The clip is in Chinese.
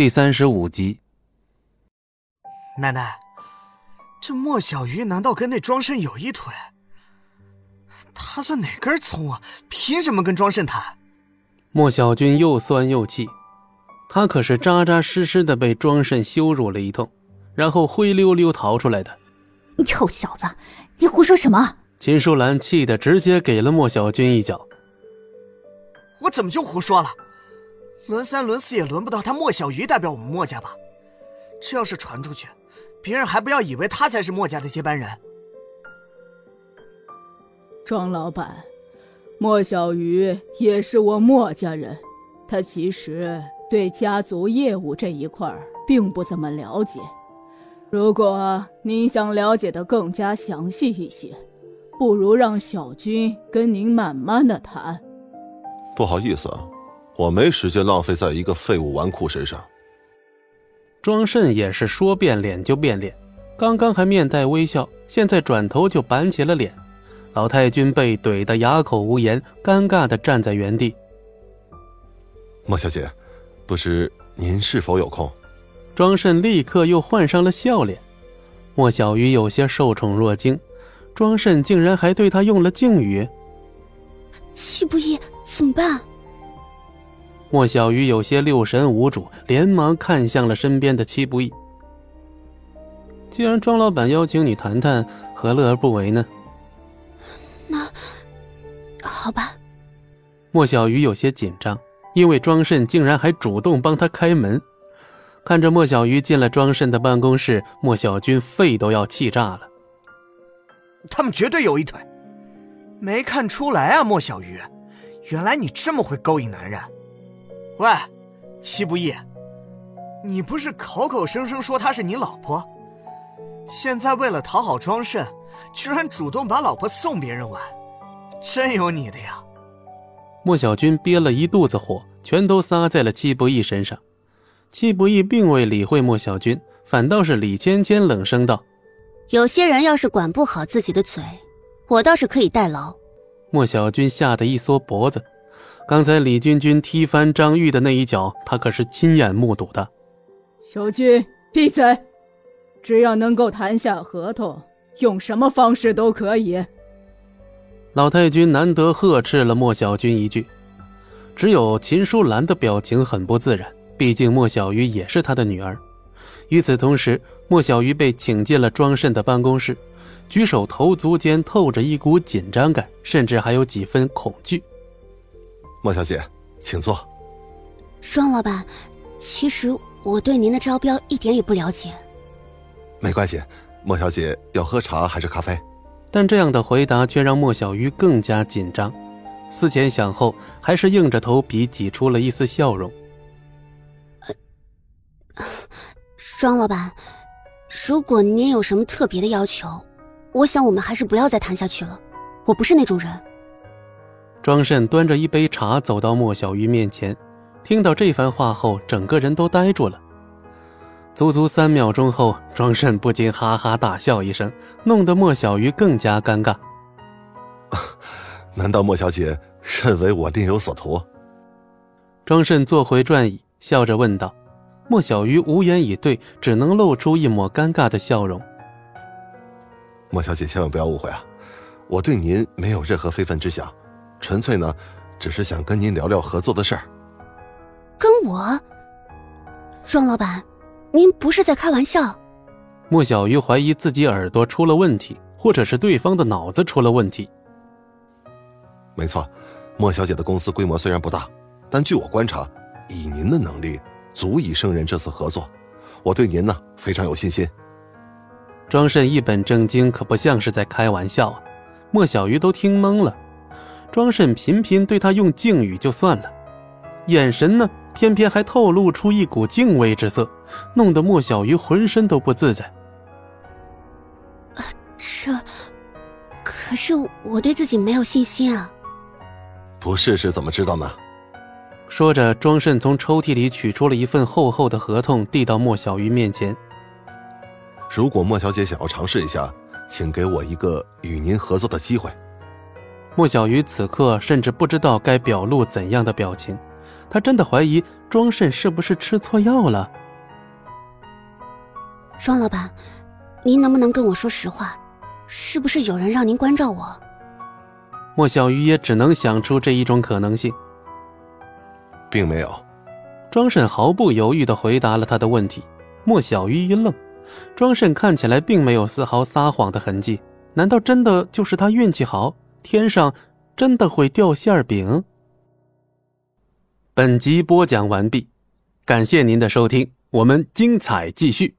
第三十五集。奶奶，这莫小鱼难道跟那庄慎有一腿？他算哪根葱啊？凭什么跟庄慎谈？莫小军又酸又气，他可是扎扎实实的被庄慎羞辱了一通，然后灰溜溜逃出来的。你臭小子，你胡说什么？秦淑兰气得直接给了莫小军一脚。我怎么就胡说了？轮三轮四也轮不到他莫小鱼代表我们莫家吧？这要是传出去，别人还不要以为他才是莫家的接班人？庄老板，莫小鱼也是我莫家人，他其实对家族业务这一块并不怎么了解。如果您想了解的更加详细一些，不如让小军跟您慢慢的谈。不好意思啊，我没时间浪费在一个废物纨绔身上。庄慎也是说变脸就变脸，刚刚还面带微笑，现在转头就板起了脸。老太君被怼得哑口无言，尴尬的站在原地。莫小姐，不知您是否有空？庄慎立刻又换上了笑脸。莫小鱼有些受宠若惊，庄慎竟然还对他用了敬语。戚不义，怎么办？莫小鱼有些六神无主，连忙看向了身边的戚不义。既然庄老板邀请你谈谈，何乐而不为呢？那好吧。莫小鱼有些紧张，因为庄慎竟然还主动帮他开门。看着莫小鱼进了庄慎的办公室，莫小军肺都要气炸了。他们绝对有一腿，没看出来啊，莫小鱼，原来你这么会勾引男人。喂，戚不义，你不是口口声声说她是你老婆，现在为了讨好庄慎。居然主动把老婆送别人玩，真有你的呀！莫小军憋了一肚子火，全都撒在了戚不义身上。戚不义并未理会莫小军，反倒是李芊芊冷声道：“有些人要是管不好自己的嘴，我倒是可以代劳。”莫小军吓得一缩脖子，刚才李君君踢翻张玉的那一脚，他可是亲眼目睹的。小军，闭嘴！只要能够谈下合同。用什么方式都可以。老太君难得呵斥了莫小军一句，只有秦淑兰的表情很不自然，毕竟莫小鱼也是她的女儿。与此同时，莫小鱼被请进了庄慎的办公室，举手投足间透着一股紧张感，甚至还有几分恐惧。莫小姐，请坐。庄老板，其实我对您的招标一点也不了解。没关系。莫小姐要喝茶还是咖啡？但这样的回答却让莫小鱼更加紧张，思前想后，还是硬着头皮挤出了一丝笑容。庄老板，如果您有什么特别的要求，我想我们还是不要再谈下去了。我不是那种人。庄慎端着一杯茶走到莫小鱼面前，听到这番话后，整个人都呆住了。足足三秒钟后，庄慎不禁哈哈大笑一声，弄得莫小鱼更加尴尬。难道莫小姐认为我另有所图？庄慎坐回转椅，笑着问道。莫小鱼无言以对，只能露出一抹尴尬的笑容。莫小姐千万不要误会啊，我对您没有任何非分之想，纯粹呢，只是想跟您聊聊合作的事儿。跟我，庄老板。您不是在开玩笑？莫小鱼怀疑自己耳朵出了问题，或者是对方的脑子出了问题。没错，莫小姐的公司规模虽然不大，但据我观察，以您的能力，足以胜任这次合作。我对您呢非常有信心。庄慎一本正经，可不像是在开玩笑啊！莫小鱼都听懵了。庄慎频频对他用敬语就算了，眼神呢？偏偏还透露出一股敬畏之色，弄得莫小鱼浑身都不自在。这，可是我对自己没有信心啊！不试试怎么知道呢？说着，庄慎从抽屉里取出了一份厚厚的合同，递到莫小鱼面前。如果莫小姐想要尝试一下，请给我一个与您合作的机会。莫小鱼此刻甚至不知道该表露怎样的表情。他真的怀疑庄慎是不是吃错药了。庄老板，您能不能跟我说实话？是不是有人让您关照我？莫小鱼也只能想出这一种可能性。并没有。庄慎毫不犹豫的回答了他的问题。莫小鱼一愣，庄慎看起来并没有丝毫撒谎的痕迹，难道真的就是他运气好，天上真的会掉馅饼？本集播讲完毕，感谢您的收听，我们精彩继续。